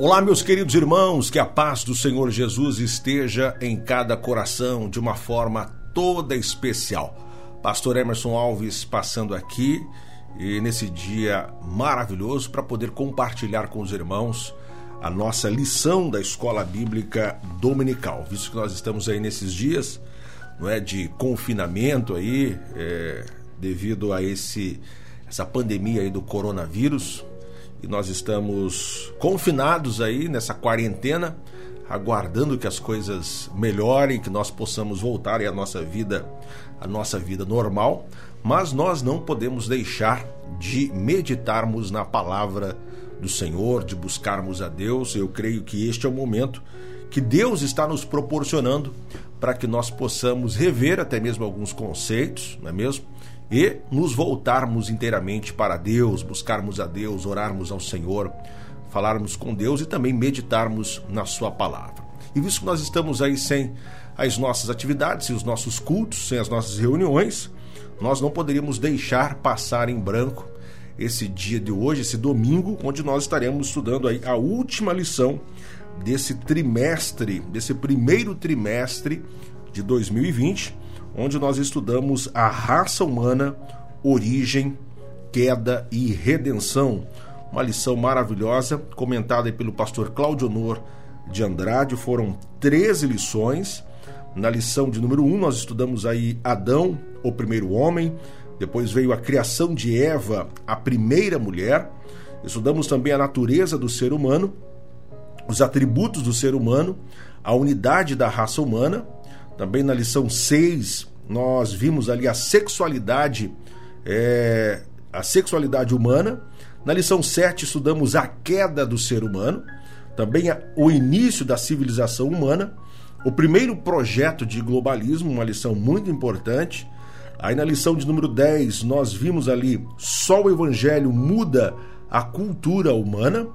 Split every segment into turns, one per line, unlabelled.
Olá, meus queridos irmãos, que a paz do Senhor Jesus esteja em cada coração de uma forma toda especial. Pastor Emerson Alves passando aqui e nesse dia maravilhoso para poder compartilhar com os irmãos a nossa lição da escola bíblica dominical, visto que nós estamos aí nesses dias, não é, de confinamento aí, é, devido a esse essa pandemia aí do coronavírus, e nós estamos confinados aí nessa quarentena, aguardando que as coisas melhorem, que nós possamos voltar à nossa vida, a nossa vida normal, mas nós não podemos deixar de meditarmos na palavra do Senhor, de buscarmos a Deus. Eu creio que este é o momento que Deus está nos proporcionando para que nós possamos rever até mesmo alguns conceitos, não é mesmo? E nos voltarmos inteiramente para Deus, buscarmos a Deus, orarmos ao Senhor, falarmos com Deus e também meditarmos na Sua palavra. E visto que nós estamos aí sem as nossas atividades e os nossos cultos, sem as nossas reuniões, nós não poderíamos deixar passar em branco esse dia de hoje, esse domingo, onde nós estaremos estudando aí a última lição desse trimestre, desse primeiro trimestre de 2020 onde nós estudamos a raça humana, origem, queda e redenção. Uma lição maravilhosa, comentada pelo pastor Claudio Honor de Andrade. Foram 13 lições. Na lição de número 1, um, nós estudamos aí Adão, o primeiro homem. Depois veio a criação de Eva, a primeira mulher. Estudamos também a natureza do ser humano, os atributos do ser humano, a unidade da raça humana. Também na lição 6, nós vimos ali a sexualidade, é, a sexualidade humana. Na lição 7 estudamos a queda do ser humano, também a, o início da civilização humana, o primeiro projeto de globalismo, uma lição muito importante. Aí na lição de número 10 nós vimos ali só o evangelho muda a cultura humana.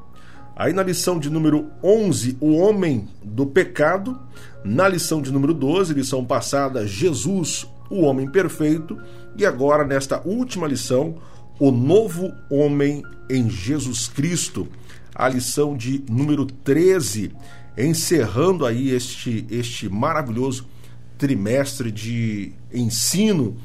Aí na lição de número 11, o homem do pecado. Na lição de número 12, lição passada, Jesus, o homem perfeito. E agora, nesta última lição, o novo homem em Jesus Cristo. A lição de número 13, encerrando aí este, este maravilhoso trimestre de ensino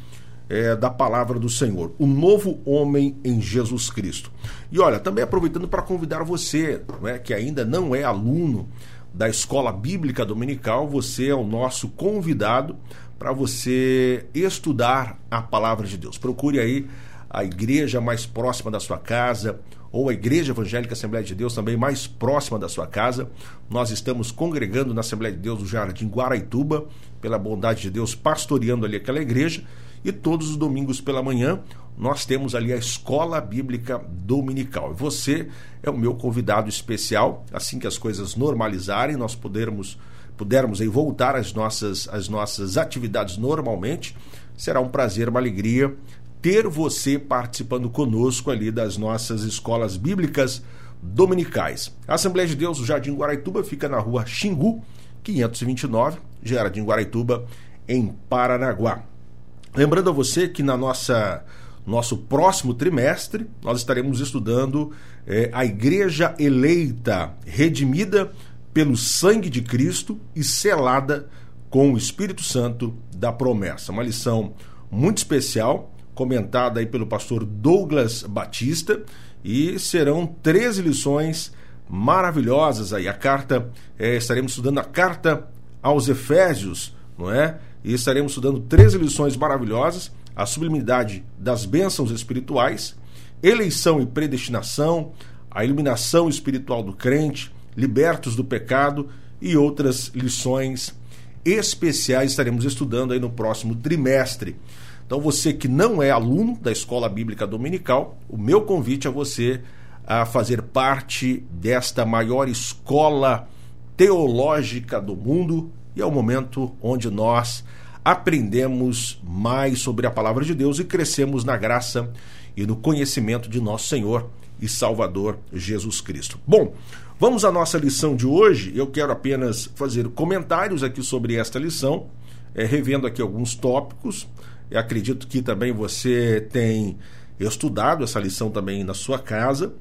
é, da palavra do Senhor, o novo homem em Jesus Cristo. E olha, também aproveitando para convidar você, né, que ainda não é aluno da Escola Bíblica Dominical, você é o nosso convidado para você estudar a palavra de Deus. Procure aí a igreja mais próxima da sua casa ou a Igreja Evangélica Assembleia de Deus também mais próxima da sua casa. Nós estamos congregando na Assembleia de Deus do Jardim Guaraituba, pela bondade de Deus, pastoreando ali aquela igreja. E todos os domingos pela manhã nós temos ali a Escola Bíblica Dominical. Você é o meu convidado especial. Assim que as coisas normalizarem, nós pudermos, pudermos aí voltar às nossas, às nossas atividades normalmente, será um prazer, uma alegria ter você participando conosco ali das nossas escolas bíblicas dominicais. A Assembleia de Deus do Jardim Guaraituba fica na rua Xingu, 529, Jardim Guaraituba, em Paranaguá. Lembrando a você que na nossa nosso próximo trimestre nós estaremos estudando é, a Igreja eleita, redimida pelo sangue de Cristo e selada com o Espírito Santo da promessa. Uma lição muito especial, comentada aí pelo pastor Douglas Batista, e serão 13 lições maravilhosas aí. A carta, é, estaremos estudando a carta aos Efésios, não é? E estaremos estudando 13 lições maravilhosas: a sublimidade das bênçãos espirituais, eleição e predestinação, a iluminação espiritual do crente, libertos do pecado e outras lições especiais estaremos estudando aí no próximo trimestre. Então, você que não é aluno da Escola Bíblica Dominical, o meu convite a você a fazer parte desta maior escola teológica do mundo, e é o momento onde nós aprendemos mais sobre a palavra de Deus e crescemos na graça e no conhecimento de nosso Senhor e Salvador Jesus Cristo. Bom, vamos à nossa lição de hoje. Eu quero apenas fazer comentários aqui sobre esta lição, é, revendo aqui alguns tópicos. Eu acredito que também você tem estudado essa lição também na sua casa.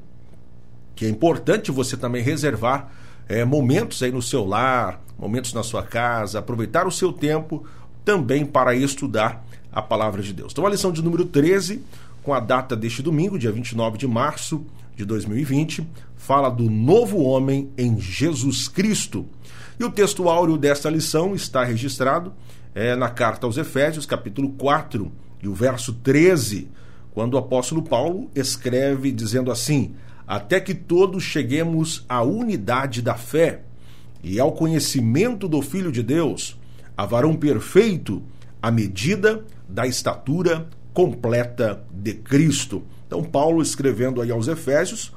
que é importante você também reservar é, momentos aí no seu lar, momentos na sua casa, aproveitar o seu tempo também para estudar a palavra de Deus. Então, a lição de número 13, com a data deste domingo, dia 29 de março de 2020, fala do novo homem em Jesus Cristo. E o texto áureo desta lição está registrado é, na carta aos Efésios, capítulo 4, e o verso 13, quando o apóstolo Paulo escreve dizendo assim: Até que todos cheguemos à unidade da fé e ao conhecimento do Filho de Deus, a varão perfeito, à medida da estatura completa de Cristo. Então, Paulo, escrevendo aí aos Efésios,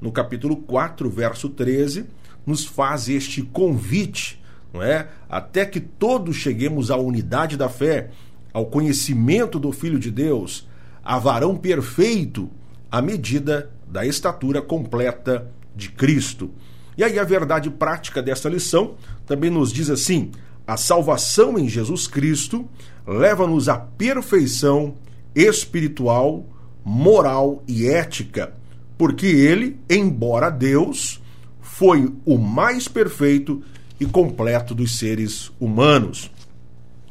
no capítulo 4, verso 13, nos faz este convite, não é? Até que todos cheguemos à unidade da fé, ao conhecimento do Filho de Deus, a varão perfeito, à medida da estatura completa de Cristo. E aí a verdade prática desta lição também nos diz assim: a salvação em Jesus Cristo leva-nos à perfeição espiritual, moral e ética, porque ele, embora Deus, foi o mais perfeito e completo dos seres humanos.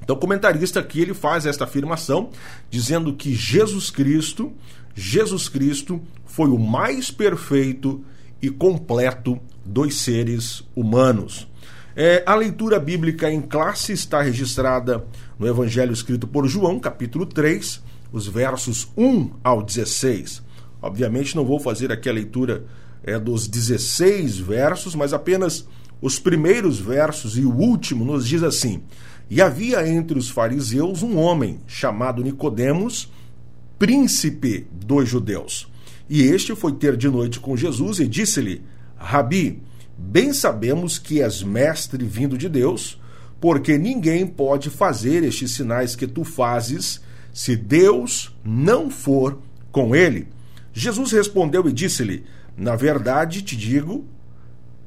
Então, o comentarista aqui ele faz esta afirmação dizendo que Jesus Cristo, Jesus Cristo foi o mais perfeito e completo dos seres humanos. É, a leitura bíblica em classe está registrada no Evangelho escrito por João, capítulo 3, os versos 1 ao 16. Obviamente não vou fazer aqui a leitura é, dos 16 versos, mas apenas os primeiros versos e o último nos diz assim: E havia entre os fariseus um homem chamado Nicodemos, príncipe dos judeus. E este foi ter de noite com Jesus e disse-lhe: Rabi, Bem sabemos que és mestre vindo de Deus, porque ninguém pode fazer estes sinais que tu fazes se Deus não for com ele. Jesus respondeu e disse-lhe: Na verdade te digo,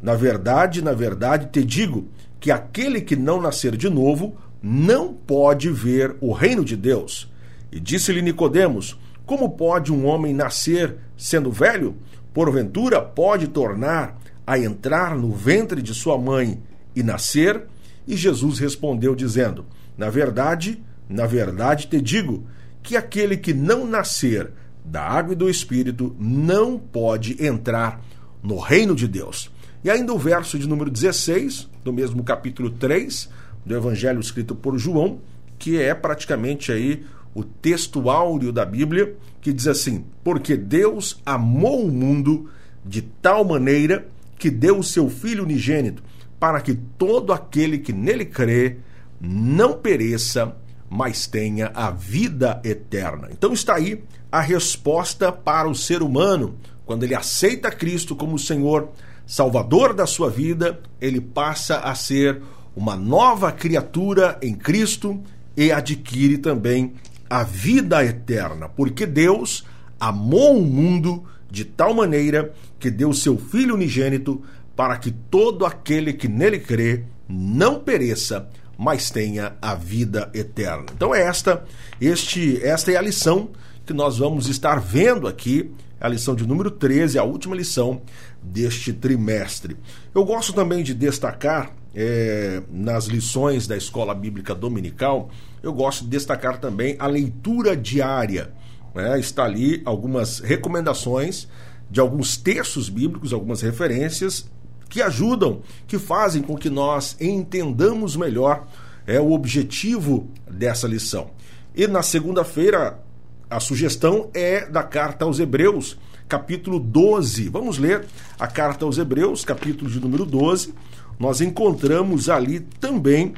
na verdade, na verdade te digo, que aquele que não nascer de novo não pode ver o reino de Deus. E disse-lhe Nicodemos: Como pode um homem nascer sendo velho? Porventura pode tornar a entrar no ventre de sua mãe e nascer? E Jesus respondeu, dizendo: Na verdade, na verdade te digo que aquele que não nascer da água e do espírito não pode entrar no reino de Deus. E ainda o verso de número 16, do mesmo capítulo 3 do evangelho escrito por João, que é praticamente aí o texto áureo da Bíblia, que diz assim: Porque Deus amou o mundo de tal maneira que deu o seu Filho unigênito, para que todo aquele que nele crê não pereça, mas tenha a vida eterna. Então está aí a resposta para o ser humano. Quando ele aceita Cristo como Senhor, Salvador da sua vida, ele passa a ser uma nova criatura em Cristo e adquire também a vida eterna, porque Deus amou o mundo de tal maneira que deu seu Filho unigênito para que todo aquele que nele crê não pereça, mas tenha a vida eterna. Então é esta, este, esta é a lição que nós vamos estar vendo aqui, a lição de número 13, a última lição deste trimestre. Eu gosto também de destacar é, nas lições da escola bíblica dominical, eu gosto de destacar também a leitura diária né, está ali algumas recomendações de alguns textos bíblicos, algumas referências que ajudam, que fazem com que nós entendamos melhor é, o objetivo dessa lição. E na segunda-feira, a sugestão é da carta aos Hebreus, capítulo 12. Vamos ler a carta aos Hebreus, capítulo de número 12. Nós encontramos ali também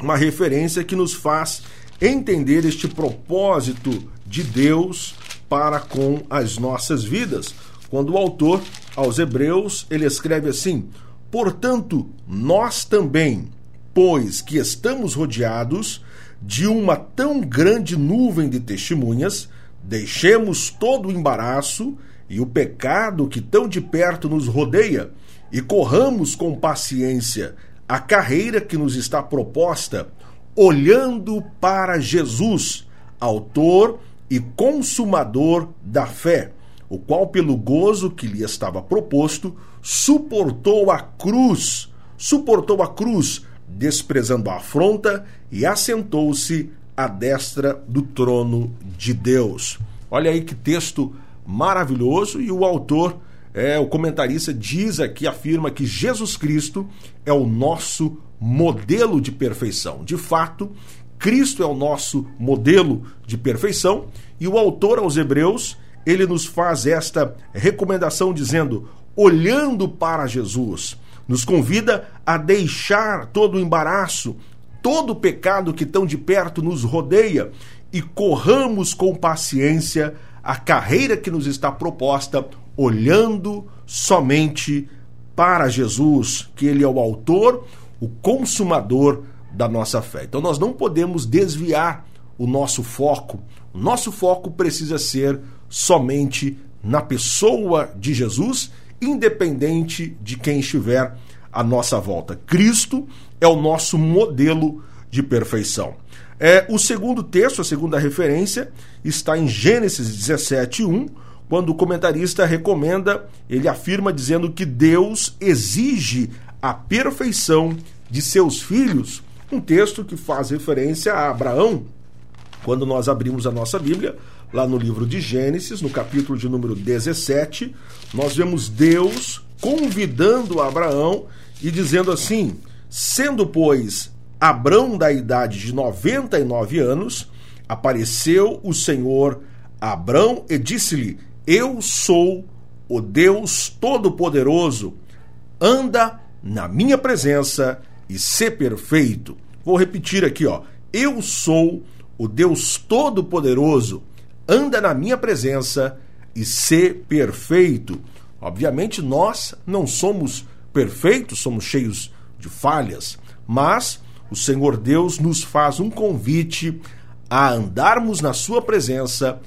uma referência que nos faz entender este propósito de Deus para com as nossas vidas. Quando o autor aos Hebreus, ele escreve assim: "Portanto, nós também, pois que estamos rodeados de uma tão grande nuvem de testemunhas, deixemos todo o embaraço e o pecado que tão de perto nos rodeia e corramos com paciência a carreira que nos está proposta, olhando para Jesus, autor e consumador da fé, o qual, pelo gozo que lhe estava proposto, suportou a cruz, suportou a cruz, desprezando a afronta, e assentou-se à destra do trono de Deus. Olha aí que texto maravilhoso, e o autor, é, o comentarista, diz aqui, afirma que Jesus Cristo é o nosso modelo de perfeição. De fato, Cristo é o nosso modelo de perfeição, e o autor aos Hebreus ele nos faz esta recomendação dizendo: olhando para Jesus, nos convida a deixar todo o embaraço, todo o pecado que tão de perto nos rodeia e corramos com paciência a carreira que nos está proposta, olhando somente para Jesus, que ele é o autor, o consumador da nossa fé. Então nós não podemos desviar o nosso foco. O nosso foco precisa ser somente na pessoa de Jesus, independente de quem estiver à nossa volta. Cristo é o nosso modelo de perfeição. É, o segundo texto, a segunda referência, está em Gênesis 17, 1, quando o comentarista recomenda, ele afirma dizendo que Deus exige a perfeição de seus filhos. Um texto que faz referência a Abraão. Quando nós abrimos a nossa Bíblia, lá no livro de Gênesis, no capítulo de número 17, nós vemos Deus convidando Abraão e dizendo assim: Sendo, pois, Abraão da idade de 99 anos, apareceu o Senhor a Abraão e disse-lhe: Eu sou o Deus Todo-Poderoso, anda na minha presença e ser perfeito. Vou repetir aqui, ó. Eu sou o Deus Todo-Poderoso, anda na minha presença e ser perfeito. Obviamente, nós não somos perfeitos, somos cheios de falhas, mas o Senhor Deus nos faz um convite a andarmos na Sua presença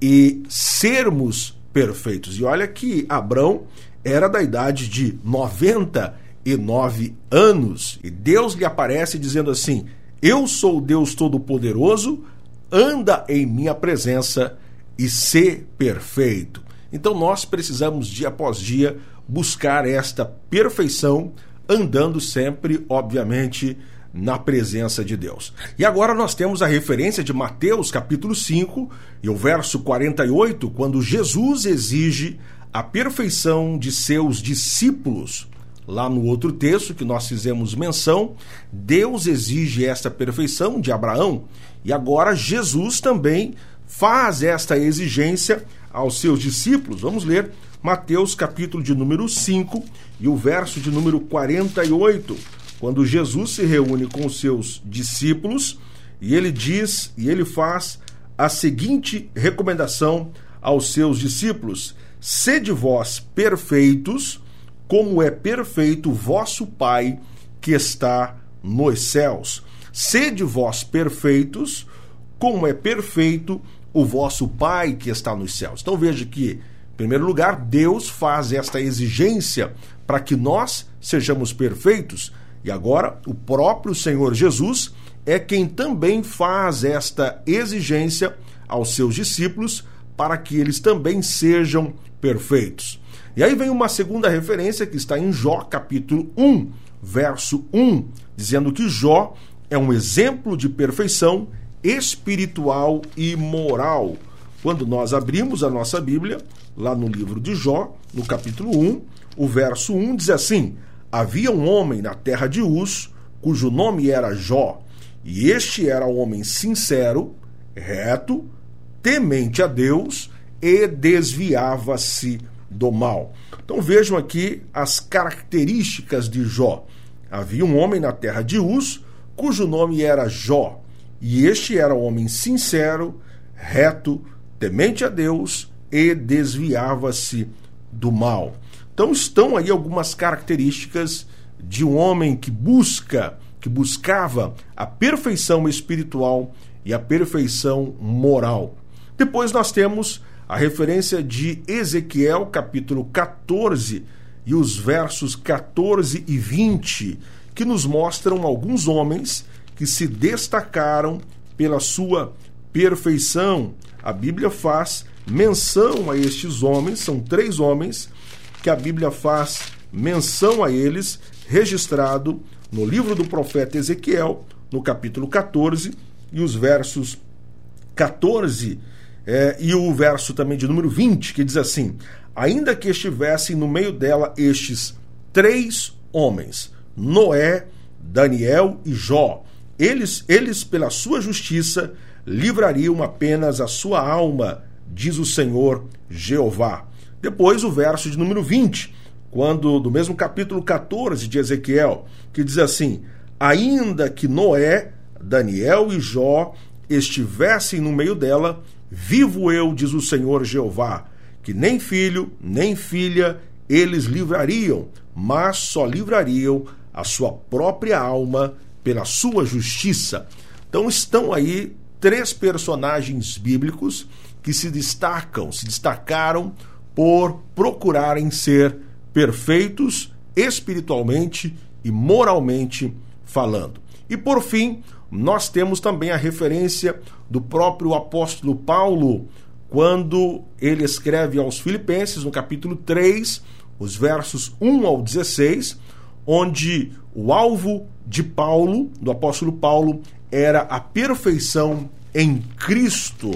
e sermos perfeitos. E olha que Abrão era da idade de 99 anos e Deus lhe aparece dizendo assim: Eu sou Deus Todo-Poderoso anda em minha presença e ser perfeito. Então nós precisamos dia após dia buscar esta perfeição, andando sempre, obviamente, na presença de Deus. E agora nós temos a referência de Mateus capítulo 5 e o verso 48, quando Jesus exige a perfeição de seus discípulos. Lá no outro texto que nós fizemos menção, Deus exige esta perfeição de Abraão e agora Jesus também faz esta exigência aos seus discípulos. Vamos ler Mateus capítulo de número 5 e o verso de número 48, quando Jesus se reúne com os seus discípulos e ele diz e ele faz a seguinte recomendação aos seus discípulos: Sede vós perfeitos, como é perfeito vosso Pai que está nos céus. Sede vós perfeitos, como é perfeito o vosso Pai que está nos céus. Então veja que, em primeiro lugar, Deus faz esta exigência para que nós sejamos perfeitos. E agora, o próprio Senhor Jesus é quem também faz esta exigência aos seus discípulos para que eles também sejam perfeitos. E aí vem uma segunda referência que está em Jó, capítulo 1, verso 1, dizendo que Jó é um exemplo de perfeição espiritual e moral. Quando nós abrimos a nossa Bíblia, lá no livro de Jó, no capítulo 1, o verso 1 diz assim: Havia um homem na terra de Uz, cujo nome era Jó, e este era um homem sincero, reto, temente a Deus e desviava-se do mal. Então vejam aqui as características de Jó. Havia um homem na terra de Uz, cujo nome era Jó. E este era um homem sincero, reto, temente a Deus e desviava-se do mal. Então estão aí algumas características de um homem que busca, que buscava a perfeição espiritual e a perfeição moral. Depois nós temos a referência de Ezequiel, capítulo 14, e os versos 14 e 20, que nos mostram alguns homens que se destacaram pela sua perfeição. A Bíblia faz menção a estes homens, são três homens que a Bíblia faz menção a eles, registrado no livro do profeta Ezequiel, no capítulo 14, e os versos 14 é, e o verso também de número 20, que diz assim: Ainda que estivessem no meio dela estes três homens, Noé, Daniel e Jó, eles, eles pela sua justiça, livrariam apenas a sua alma, diz o Senhor Jeová. Depois o verso de número 20, quando do mesmo capítulo 14 de Ezequiel, que diz assim: Ainda que Noé, Daniel e Jó estivessem no meio dela, vivo eu, diz o Senhor Jeová, que nem filho, nem filha eles livrariam, mas só livrariam a sua própria alma pela sua justiça. Então estão aí três personagens bíblicos que se destacam, se destacaram por procurarem ser perfeitos espiritualmente e moralmente falando. E por fim, nós temos também a referência do próprio apóstolo Paulo, quando ele escreve aos Filipenses, no capítulo 3, os versos 1 ao 16, onde o alvo de Paulo, do apóstolo Paulo, era a perfeição em Cristo.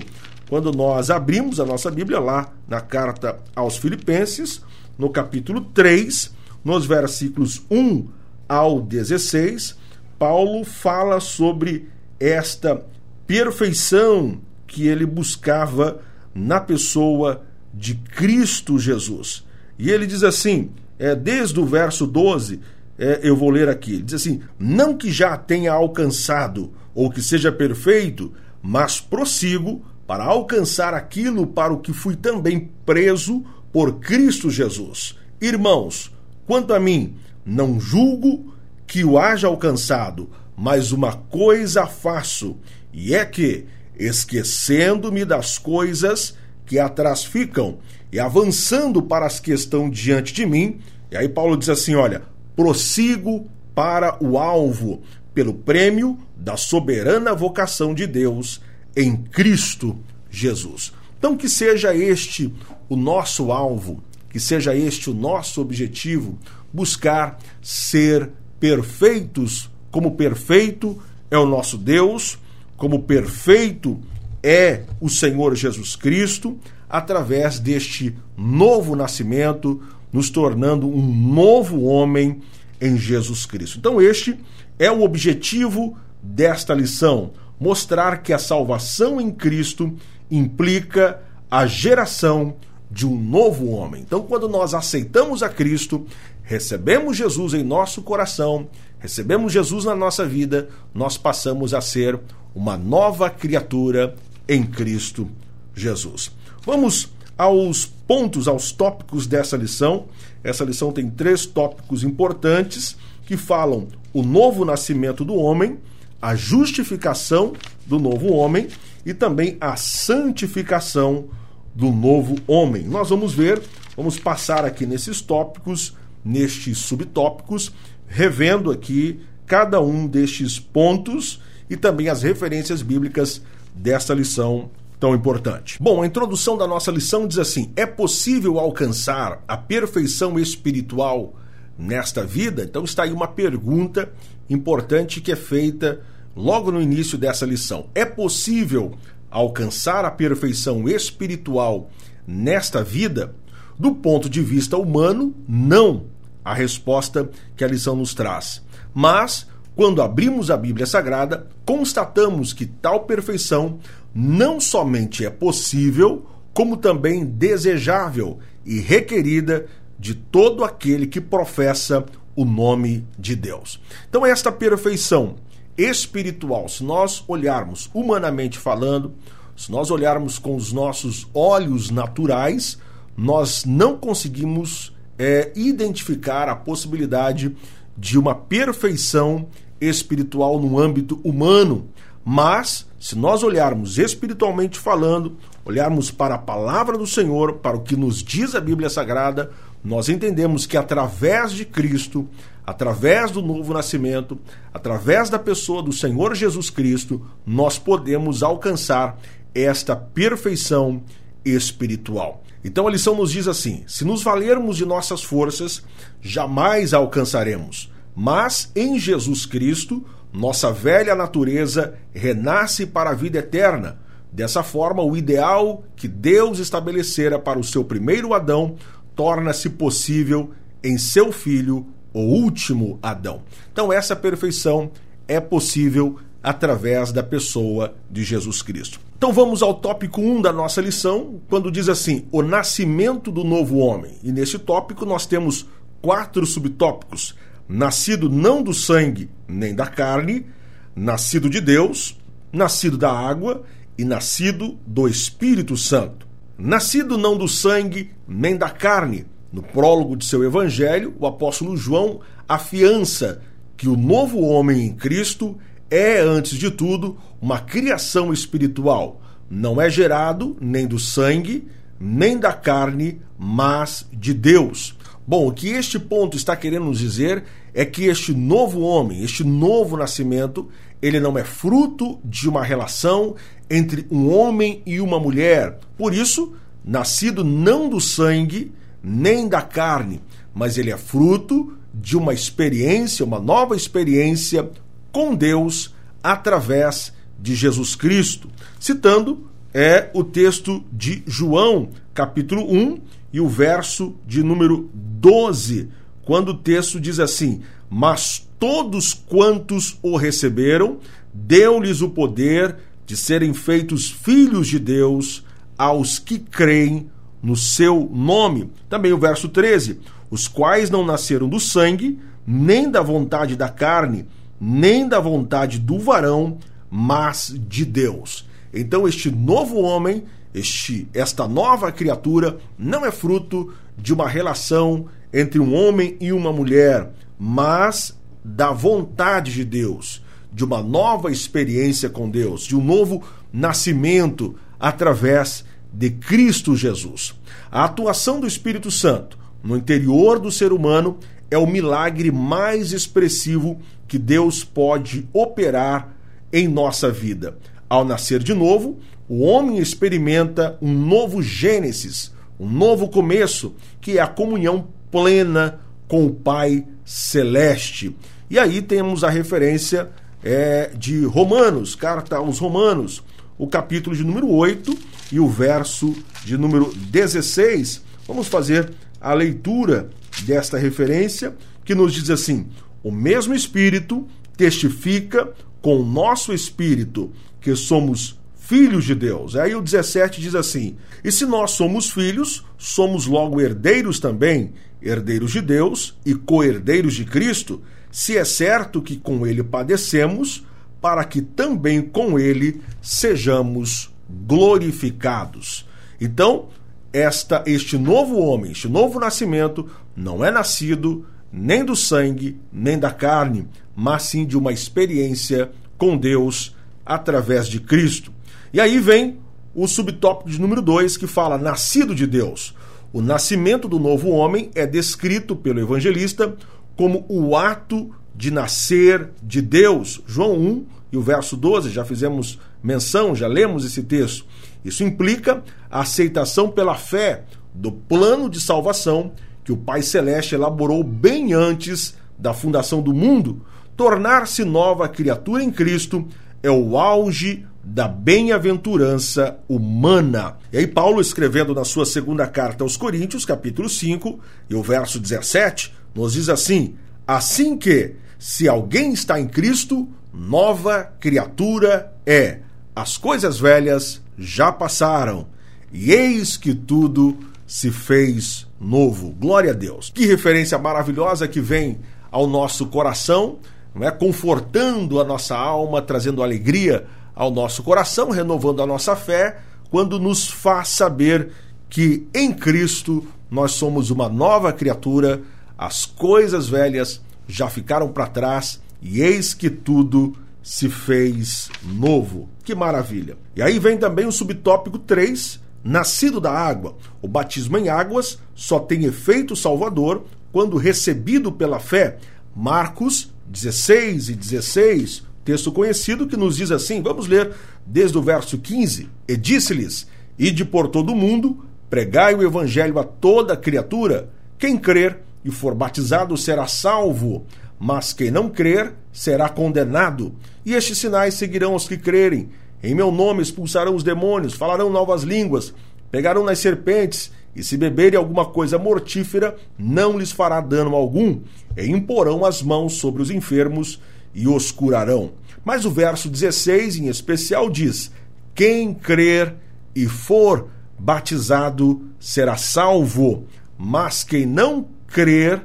Quando nós abrimos a nossa Bíblia lá na carta aos Filipenses, no capítulo 3, nos versículos 1 ao 16, Paulo fala sobre esta perfeição que ele buscava na pessoa de Cristo Jesus. E ele diz assim, é, desde o verso 12, é, eu vou ler aqui. Ele diz assim: Não que já tenha alcançado ou que seja perfeito, mas prossigo para alcançar aquilo para o que fui também preso por Cristo Jesus. Irmãos, quanto a mim, não julgo que o haja alcançado, mas uma coisa faço, e é que, esquecendo-me das coisas que atrás ficam e avançando para as que estão diante de mim, e aí Paulo diz assim: olha, prossigo para o alvo, pelo prêmio da soberana vocação de Deus em Cristo Jesus. Então, que seja este o nosso alvo, que seja este o nosso objetivo, buscar ser perfeitos, como perfeito é o nosso Deus, como perfeito é o Senhor Jesus Cristo, através deste novo nascimento, nos tornando um novo homem em Jesus Cristo. Então, este é o objetivo desta lição: mostrar que a salvação em Cristo implica a geração de um novo homem. Então, quando nós aceitamos a Cristo, recebemos Jesus em nosso coração, recebemos Jesus na nossa vida, nós passamos a ser uma nova criatura em Cristo Jesus. Vamos aos pontos, aos tópicos dessa lição. Essa lição tem três tópicos importantes que falam o novo nascimento do homem, a justificação do novo homem e também a santificação do novo homem. Nós vamos ver, vamos passar aqui nesses tópicos, nestes subtópicos, revendo aqui cada um destes pontos e também as referências bíblicas desta lição tão importante. Bom, a introdução da nossa lição diz assim: é possível alcançar a perfeição espiritual nesta vida? Então está aí uma pergunta importante que é feita logo no início dessa lição. É possível alcançar a perfeição espiritual nesta vida? Do ponto de vista humano, não. A resposta que a lição nos traz. Mas quando abrimos a Bíblia Sagrada, constatamos que tal perfeição não somente é possível, como também desejável e requerida de todo aquele que professa o nome de Deus. Então, esta perfeição espiritual, se nós olharmos humanamente falando, se nós olharmos com os nossos olhos naturais, nós não conseguimos é, identificar a possibilidade de uma perfeição espiritual no âmbito humano. Mas, se nós olharmos espiritualmente falando, olharmos para a palavra do Senhor, para o que nos diz a Bíblia Sagrada, nós entendemos que através de Cristo, através do novo nascimento, através da pessoa do Senhor Jesus Cristo, nós podemos alcançar esta perfeição espiritual. Então a lição nos diz assim: se nos valermos de nossas forças, jamais alcançaremos. Mas em Jesus Cristo, nossa velha natureza renasce para a vida eterna. Dessa forma, o ideal que Deus estabelecera para o seu primeiro Adão torna-se possível em seu filho, o último Adão. Então, essa perfeição é possível através da pessoa de Jesus Cristo. Então vamos ao tópico 1 da nossa lição, quando diz assim: o nascimento do novo homem. E nesse tópico nós temos quatro subtópicos: nascido não do sangue nem da carne, nascido de Deus, nascido da água e nascido do Espírito Santo. Nascido não do sangue nem da carne. No prólogo de seu evangelho, o apóstolo João afiança que o novo homem em Cristo é, antes de tudo, uma criação espiritual. Não é gerado nem do sangue, nem da carne, mas de Deus. Bom, o que este ponto está querendo nos dizer é que este novo homem, este novo nascimento, ele não é fruto de uma relação entre um homem e uma mulher. Por isso, nascido não do sangue, nem da carne, mas ele é fruto de uma experiência, uma nova experiência com Deus através de Jesus Cristo. Citando é o texto de João, capítulo 1 e o verso de número 12, quando o texto diz assim: Mas todos quantos o receberam, deu-lhes o poder de serem feitos filhos de Deus aos que creem no seu nome. Também o verso 13: Os quais não nasceram do sangue, nem da vontade da carne, nem da vontade do varão, mas de Deus. Então este novo homem, este esta nova criatura não é fruto de uma relação entre um homem e uma mulher, mas da vontade de Deus, de uma nova experiência com Deus, de um novo nascimento através de Cristo Jesus. A atuação do Espírito Santo no interior do ser humano é o milagre mais expressivo que Deus pode operar em nossa vida. Ao nascer de novo, o homem experimenta um novo Gênesis, um novo começo, que é a comunhão plena com o Pai Celeste. E aí temos a referência é, de Romanos, carta aos Romanos, o capítulo de número 8 e o verso de número 16. Vamos fazer a leitura desta referência que nos diz assim: o mesmo Espírito testifica com o nosso espírito que somos filhos de Deus. Aí o 17 diz assim: E se nós somos filhos, somos logo herdeiros também, herdeiros de Deus e co-herdeiros de Cristo, se é certo que com ele padecemos, para que também com ele sejamos glorificados. Então, esta este novo homem, este novo nascimento não é nascido nem do sangue, nem da carne, mas sim de uma experiência com Deus através de Cristo. E aí vem o subtópico de número 2 que fala nascido de Deus. O nascimento do novo homem é descrito pelo evangelista como o ato de nascer de Deus. João 1 e o verso 12, já fizemos menção, já lemos esse texto. Isso implica a aceitação pela fé do plano de salvação que o Pai Celeste elaborou bem antes da fundação do mundo, tornar-se nova criatura em Cristo é o auge da bem-aventurança humana. E aí, Paulo, escrevendo na sua segunda carta aos Coríntios, capítulo 5, e o verso 17, nos diz assim: Assim que, se alguém está em Cristo, nova criatura é. As coisas velhas já passaram, e eis que tudo se fez novo. Glória a Deus. Que referência maravilhosa que vem ao nosso coração, não é? confortando a nossa alma, trazendo alegria ao nosso coração, renovando a nossa fé, quando nos faz saber que em Cristo nós somos uma nova criatura, as coisas velhas já ficaram para trás e eis que tudo se fez novo. Que maravilha! E aí vem também o subtópico 3, nascido da água. O batismo em águas só tem efeito salvador quando recebido pela fé. Marcos 16 e 16, texto conhecido que nos diz assim: vamos ler desde o verso 15. E disse-lhes: Ide por todo o mundo, pregai o evangelho a toda criatura. Quem crer e for batizado será salvo, mas quem não crer será condenado. E estes sinais seguirão os que crerem. Em meu nome expulsarão os demônios, falarão novas línguas, pegarão nas serpentes, e se beberem alguma coisa mortífera, não lhes fará dano algum, e imporão as mãos sobre os enfermos e os curarão. Mas o verso 16, em especial, diz: Quem crer e for batizado será salvo, mas quem não crer,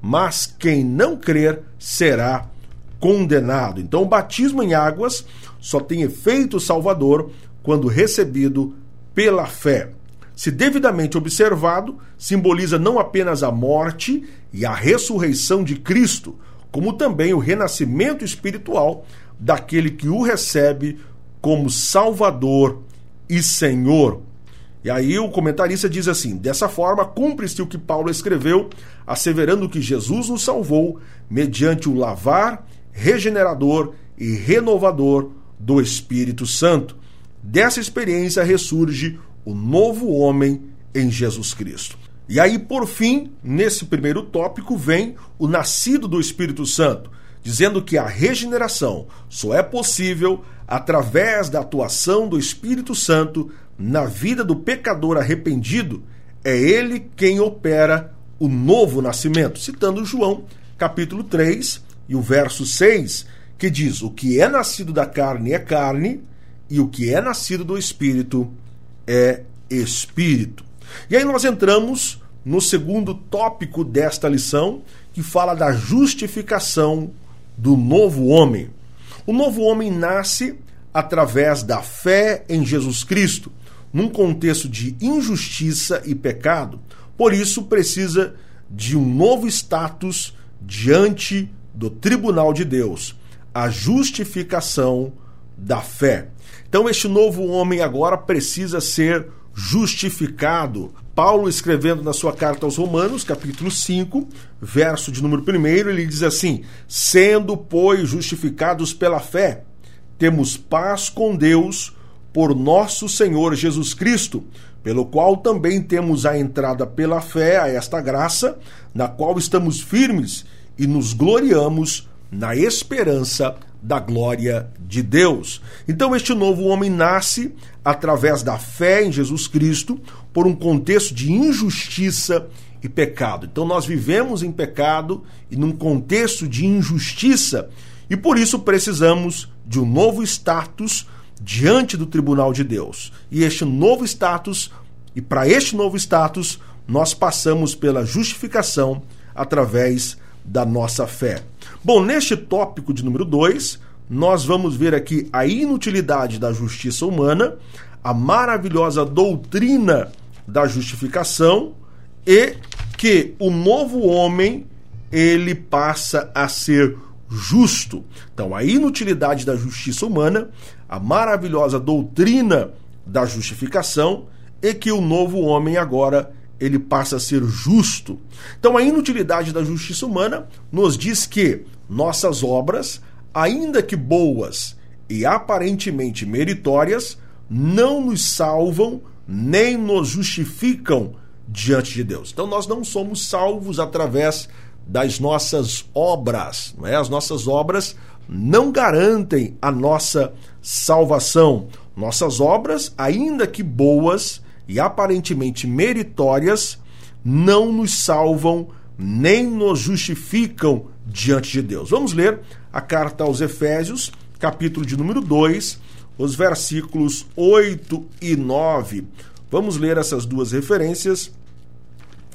mas quem não crer será condenado. Então, o batismo em águas só tem efeito salvador quando recebido pela fé. Se devidamente observado, simboliza não apenas a morte e a ressurreição de Cristo, como também o renascimento espiritual daquele que o recebe como Salvador e Senhor. E aí o comentarista diz assim: dessa forma, cumpre-se o que Paulo escreveu, asseverando que Jesus nos salvou mediante o lavar regenerador e renovador do Espírito Santo. Dessa experiência ressurge o novo homem em Jesus Cristo. E aí, por fim, nesse primeiro tópico, vem o nascido do Espírito Santo, dizendo que a regeneração só é possível através da atuação do Espírito Santo na vida do pecador arrependido. É ele quem opera o novo nascimento, citando João, capítulo 3 e o verso 6, que diz: O que é nascido da carne é carne, e o que é nascido do espírito é espírito. E aí nós entramos no segundo tópico desta lição, que fala da justificação do novo homem. O novo homem nasce através da fé em Jesus Cristo, num contexto de injustiça e pecado. Por isso, precisa de um novo status diante do tribunal de Deus a justificação da fé. Então, este novo homem agora precisa ser justificado. Paulo, escrevendo na sua carta aos Romanos, capítulo 5, verso de número 1, ele diz assim: Sendo, pois, justificados pela fé, temos paz com Deus por nosso Senhor Jesus Cristo, pelo qual também temos a entrada pela fé a esta graça, na qual estamos firmes e nos gloriamos na esperança da glória de Deus. Então, este novo homem nasce através da fé em Jesus Cristo, por um contexto de injustiça e pecado. Então, nós vivemos em pecado e num contexto de injustiça, e por isso precisamos de um novo status diante do tribunal de Deus. E este novo status, e para este novo status, nós passamos pela justificação através da nossa fé. Bom, neste tópico de número 2, nós vamos ver aqui a inutilidade da justiça humana, a maravilhosa doutrina da justificação e que o novo homem ele passa a ser justo. Então, a inutilidade da justiça humana, a maravilhosa doutrina da justificação e que o novo homem agora ele passa a ser justo. Então, a inutilidade da justiça humana nos diz que nossas obras, ainda que boas e aparentemente meritórias, não nos salvam nem nos justificam diante de Deus. Então, nós não somos salvos através das nossas obras, não é? As nossas obras não garantem a nossa salvação. Nossas obras, ainda que boas, e aparentemente meritórias não nos salvam nem nos justificam diante de Deus. Vamos ler a carta aos Efésios, capítulo de número 2, os versículos 8 e 9. Vamos ler essas duas referências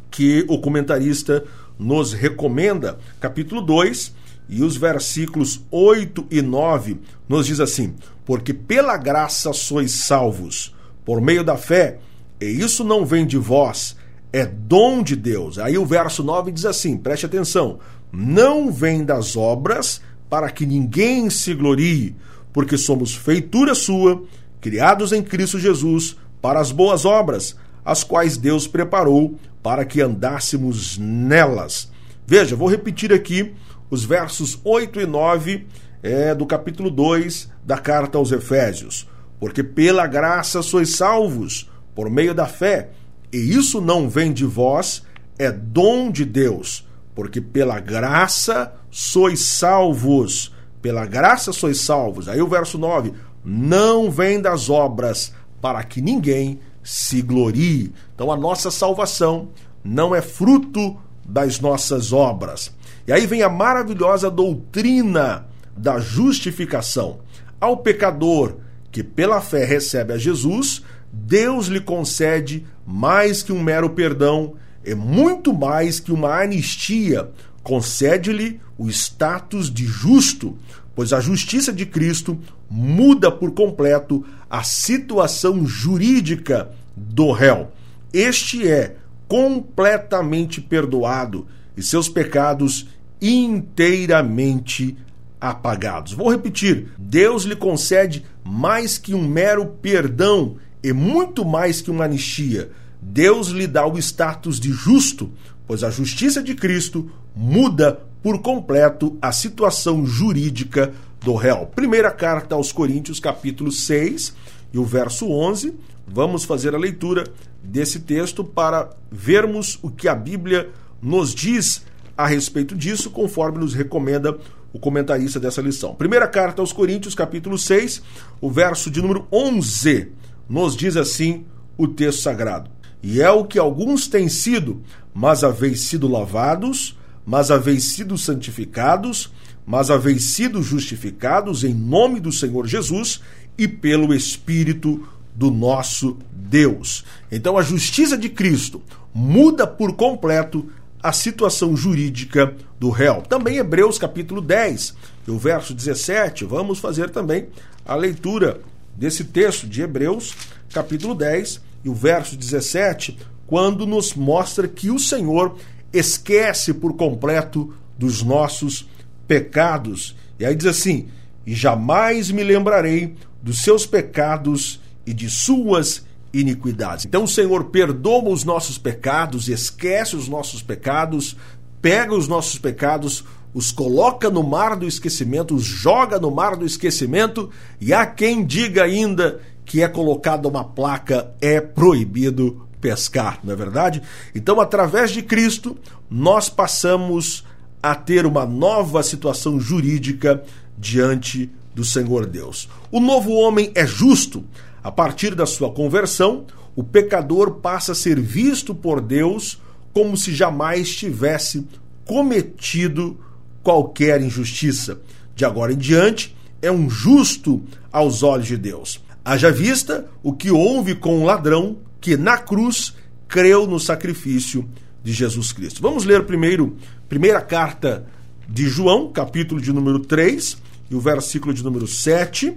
que o comentarista nos recomenda. Capítulo 2 e os versículos 8 e 9 nos diz assim: Porque pela graça sois salvos, por meio da fé e isso não vem de vós, é dom de Deus. Aí o verso 9 diz assim: preste atenção. Não vem das obras para que ninguém se glorie, porque somos feitura sua, criados em Cristo Jesus para as boas obras, as quais Deus preparou para que andássemos nelas. Veja, vou repetir aqui os versos 8 e 9 é, do capítulo 2 da carta aos Efésios. Porque pela graça sois salvos por meio da fé. E isso não vem de vós, é dom de Deus, porque pela graça sois salvos. Pela graça sois salvos. Aí o verso 9: não vem das obras, para que ninguém se glorie. Então a nossa salvação não é fruto das nossas obras. E aí vem a maravilhosa doutrina da justificação. Ao pecador que pela fé recebe a Jesus, Deus lhe concede mais que um mero perdão, é muito mais que uma anistia, concede-lhe o status de justo, pois a justiça de Cristo muda por completo a situação jurídica do réu. Este é completamente perdoado e seus pecados inteiramente apagados. Vou repetir: Deus lhe concede mais que um mero perdão e muito mais que uma anistia. Deus lhe dá o status de justo, pois a justiça de Cristo muda por completo a situação jurídica do réu. Primeira carta aos Coríntios, capítulo 6 e o verso 11. Vamos fazer a leitura desse texto para vermos o que a Bíblia nos diz a respeito disso, conforme nos recomenda o comentarista dessa lição. Primeira carta aos Coríntios, capítulo 6, o verso de número 11, nos diz assim o texto sagrado: E é o que alguns têm sido, mas haveis sido lavados, mas haveis sido santificados, mas haveis sido justificados em nome do Senhor Jesus e pelo Espírito do nosso Deus. Então a justiça de Cristo muda por completo a situação jurídica do réu. Também Hebreus capítulo 10, o verso 17, vamos fazer também a leitura desse texto de Hebreus capítulo 10 e o verso 17, quando nos mostra que o Senhor esquece por completo dos nossos pecados. E aí diz assim: "E jamais me lembrarei dos seus pecados e de suas iniquidades. Então o Senhor perdoa os nossos pecados, esquece os nossos pecados, pega os nossos pecados, os coloca no mar do esquecimento, os joga no mar do esquecimento, e há quem diga ainda que é colocada uma placa é proibido pescar, não é verdade? Então, através de Cristo, nós passamos a ter uma nova situação jurídica diante do Senhor Deus. O novo homem é justo, a partir da sua conversão, o pecador passa a ser visto por Deus como se jamais tivesse cometido qualquer injustiça. De agora em diante, é um justo aos olhos de Deus. Haja vista o que houve com o ladrão que na cruz creu no sacrifício de Jesus Cristo. Vamos ler primeiro, primeira carta de João, capítulo de número 3, e o versículo de número 7,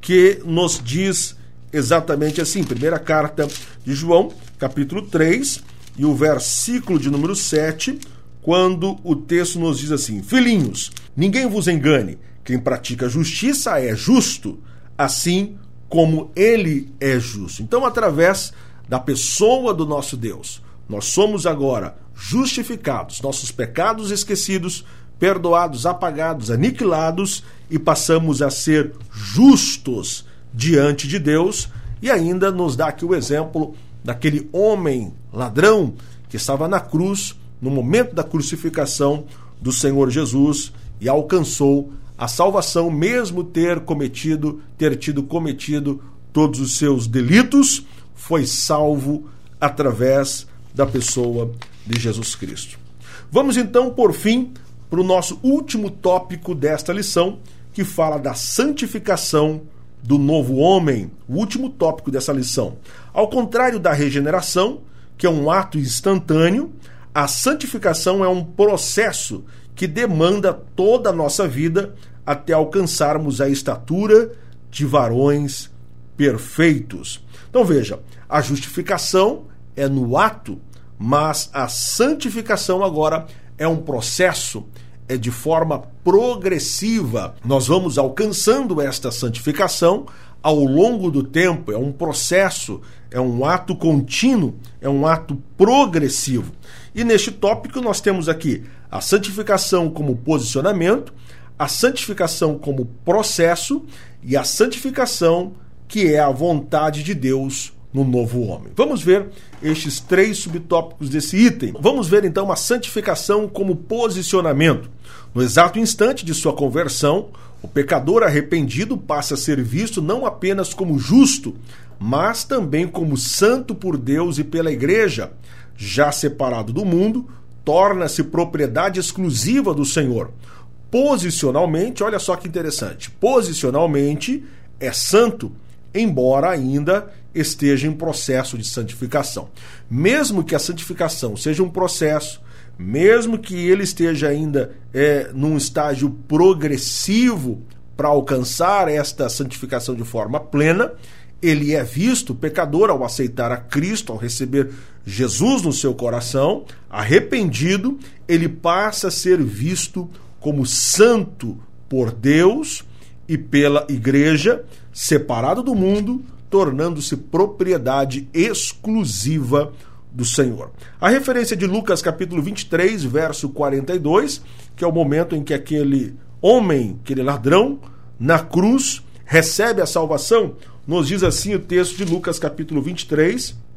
que nos diz exatamente assim. Primeira carta de João, capítulo 3, e o versículo de número 7, quando o texto nos diz assim: Filhinhos, ninguém vos engane, quem pratica justiça é justo, assim como ele é justo. Então, através da pessoa do nosso Deus, nós somos agora justificados, nossos pecados esquecidos, perdoados, apagados, aniquilados e passamos a ser justos diante de Deus e ainda nos dá aqui o exemplo daquele homem ladrão que estava na cruz no momento da crucificação do Senhor Jesus e alcançou a salvação mesmo ter cometido ter tido cometido todos os seus delitos foi salvo através da pessoa de Jesus Cristo. Vamos então por fim para o nosso último tópico desta lição que fala da santificação do novo homem, o último tópico dessa lição. Ao contrário da regeneração, que é um ato instantâneo, a santificação é um processo que demanda toda a nossa vida até alcançarmos a estatura de varões perfeitos. Então veja, a justificação é no ato, mas a santificação agora é um processo é de forma progressiva. Nós vamos alcançando esta santificação ao longo do tempo, é um processo, é um ato contínuo, é um ato progressivo. E neste tópico nós temos aqui a santificação como posicionamento, a santificação como processo e a santificação que é a vontade de Deus no no novo homem. Vamos ver estes três subtópicos desse item. Vamos ver então a santificação como posicionamento. No exato instante de sua conversão, o pecador arrependido passa a ser visto não apenas como justo, mas também como santo por Deus e pela igreja. Já separado do mundo, torna-se propriedade exclusiva do Senhor. Posicionalmente, olha só que interessante, posicionalmente é santo, embora ainda esteja em processo de santificação. Mesmo que a santificação seja um processo, mesmo que ele esteja ainda é, num estágio progressivo para alcançar esta santificação de forma plena, ele é visto pecador ao aceitar a Cristo, ao receber Jesus no seu coração, arrependido, ele passa a ser visto como santo por Deus e pela igreja, separado do mundo, tornando-se propriedade exclusiva do Senhor. A referência de Lucas capítulo 23, verso 42, que é o momento em que aquele homem, aquele ladrão, na cruz, recebe a salvação, nos diz assim o texto de Lucas capítulo 23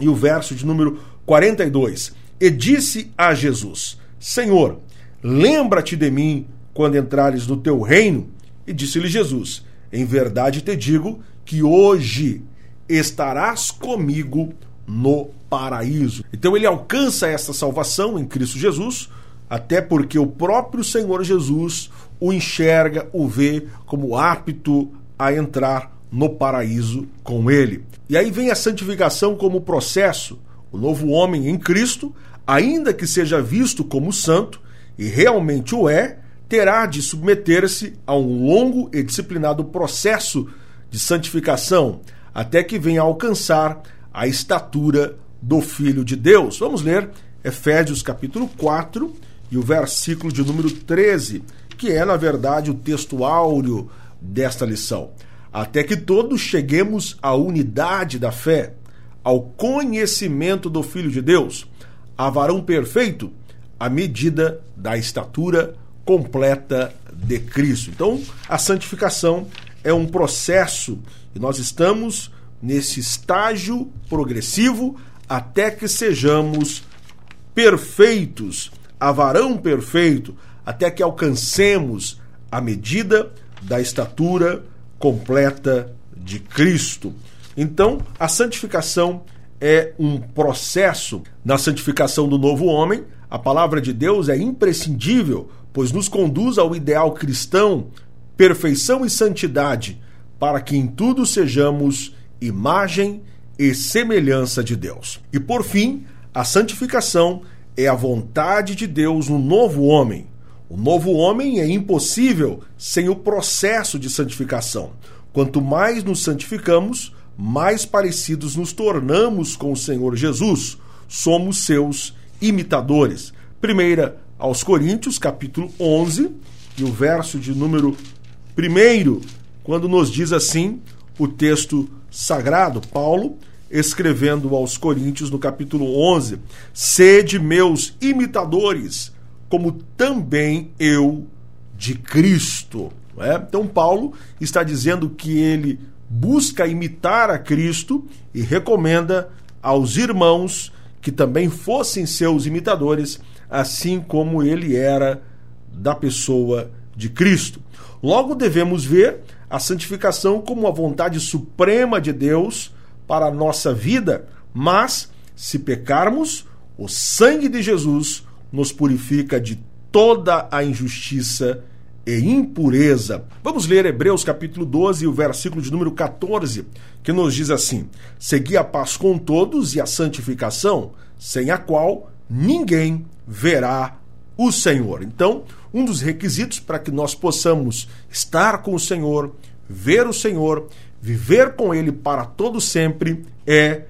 e o verso de número 42. E disse a Jesus: Senhor, lembra-te de mim quando entrares no teu reino. E disse-lhe Jesus: Em verdade te digo que hoje estarás comigo no paraíso. Então ele alcança essa salvação em Cristo Jesus, até porque o próprio Senhor Jesus o enxerga, o vê como apto a entrar no paraíso com ele. E aí vem a santificação como processo. O novo homem em Cristo, ainda que seja visto como santo, e realmente o é, terá de submeter-se a um longo e disciplinado processo de santificação, até que venha alcançar a estatura do Filho de Deus. Vamos ler Efésios capítulo 4 e o versículo de número 13, que é, na verdade, o texto áureo desta lição. Até que todos cheguemos à unidade da fé, ao conhecimento do Filho de Deus, a varão perfeito, à medida da estatura completa de Cristo. Então, a santificação é um processo e nós estamos nesse estágio progressivo até que sejamos perfeitos, avarão perfeito, até que alcancemos a medida da estatura completa de Cristo. Então, a santificação é um processo. Na santificação do novo homem, a palavra de Deus é imprescindível, pois nos conduz ao ideal cristão, perfeição e santidade, para que em tudo sejamos imagem e semelhança de Deus. E por fim, a santificação é a vontade de Deus no novo homem. O novo homem é impossível sem o processo de santificação. Quanto mais nos santificamos, mais parecidos nos tornamos com o Senhor Jesus. Somos seus imitadores. Primeira aos Coríntios, capítulo 11, e o verso de número 1, quando nos diz assim o texto sagrado, Paulo escrevendo aos Coríntios no capítulo 11: Sede meus imitadores, como também eu de Cristo. É? Então, Paulo está dizendo que ele busca imitar a Cristo e recomenda aos irmãos que também fossem seus imitadores, assim como ele era da pessoa de Cristo. Logo, devemos ver a santificação como a vontade suprema de Deus para a nossa vida, mas se pecarmos, o sangue de Jesus nos purifica de toda a injustiça e impureza. Vamos ler Hebreus capítulo 12, o versículo de número 14, que nos diz assim: Segui a paz com todos e a santificação, sem a qual ninguém verá o Senhor. Então, um dos requisitos para que nós possamos estar com o Senhor, ver o Senhor, viver com Ele para todo sempre é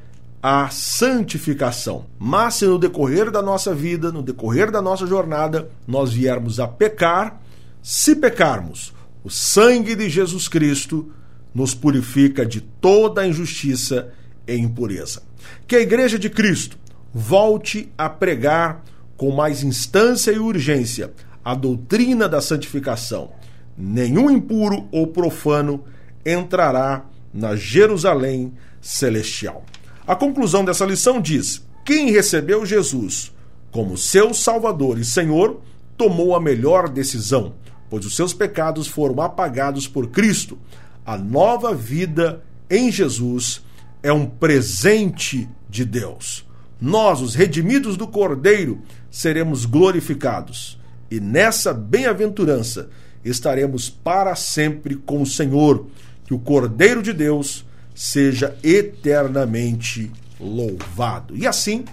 a santificação. Mas se no decorrer da nossa vida, no decorrer da nossa jornada, nós viermos a pecar, se pecarmos, o sangue de Jesus Cristo nos purifica de toda injustiça e impureza. Que a Igreja de Cristo volte a pregar com mais instância e urgência a doutrina da santificação. Nenhum impuro ou profano entrará na Jerusalém celestial. A conclusão dessa lição diz: quem recebeu Jesus como seu Salvador e Senhor tomou a melhor decisão, pois os seus pecados foram apagados por Cristo. A nova vida em Jesus é um presente de Deus. Nós, os redimidos do Cordeiro, seremos glorificados. E nessa bem-aventurança estaremos para sempre com o Senhor. Que o Cordeiro de Deus seja eternamente louvado. E assim,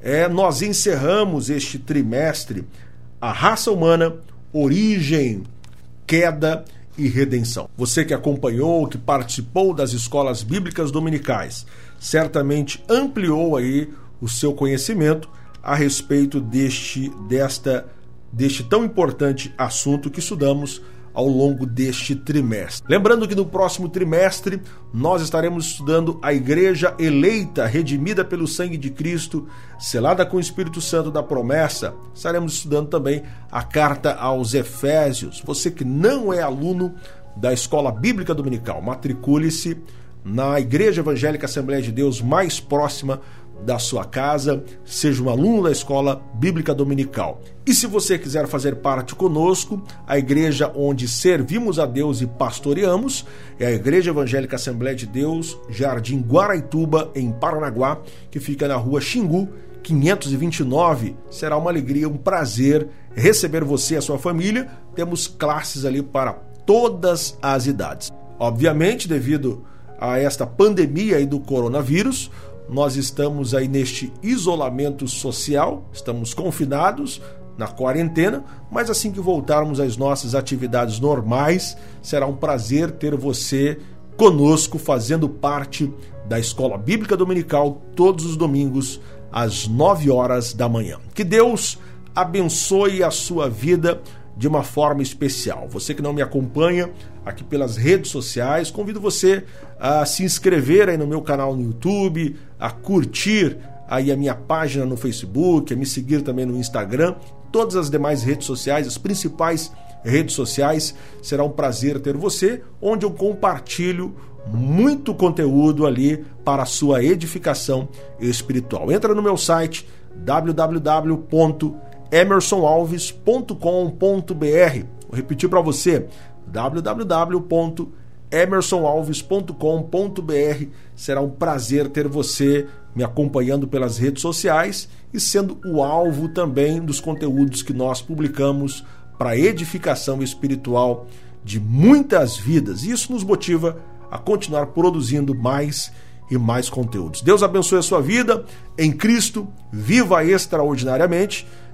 é, nós encerramos este trimestre A Raça Humana, Origem, Queda e Redenção. Você que acompanhou, que participou das escolas bíblicas dominicais, certamente ampliou aí o seu conhecimento a respeito deste desta deste tão importante assunto que estudamos ao longo deste trimestre. Lembrando que no próximo trimestre nós estaremos estudando a igreja eleita, redimida pelo sangue de Cristo, selada com o Espírito Santo da promessa. Estaremos estudando também a carta aos Efésios. Você que não é aluno da Escola Bíblica Dominical, matricule-se na Igreja Evangélica Assembleia de Deus mais próxima da sua casa, seja um aluno da escola bíblica dominical. E se você quiser fazer parte conosco, a igreja onde servimos a Deus e pastoreamos é a Igreja Evangélica Assembleia de Deus, Jardim Guaraituba, em Paranaguá, que fica na rua Xingu, 529. Será uma alegria, um prazer receber você e a sua família. Temos classes ali para todas as idades. Obviamente, devido a esta pandemia do coronavírus, nós estamos aí neste isolamento social, estamos confinados na quarentena, mas assim que voltarmos às nossas atividades normais, será um prazer ter você conosco fazendo parte da Escola Bíblica Dominical todos os domingos às 9 horas da manhã. Que Deus abençoe a sua vida de uma forma especial. Você que não me acompanha aqui pelas redes sociais, convido você a se inscrever aí no meu canal no YouTube, a curtir aí a minha página no Facebook, a me seguir também no Instagram, todas as demais redes sociais, as principais redes sociais. Será um prazer ter você, onde eu compartilho muito conteúdo ali para a sua edificação espiritual. Entra no meu site www emersonalves.com.br. Vou repetir para você: www.emersonalves.com.br. Será um prazer ter você me acompanhando pelas redes sociais e sendo o alvo também dos conteúdos que nós publicamos para edificação espiritual de muitas vidas. E isso nos motiva a continuar produzindo mais e mais conteúdos. Deus abençoe a sua vida em Cristo, viva extraordinariamente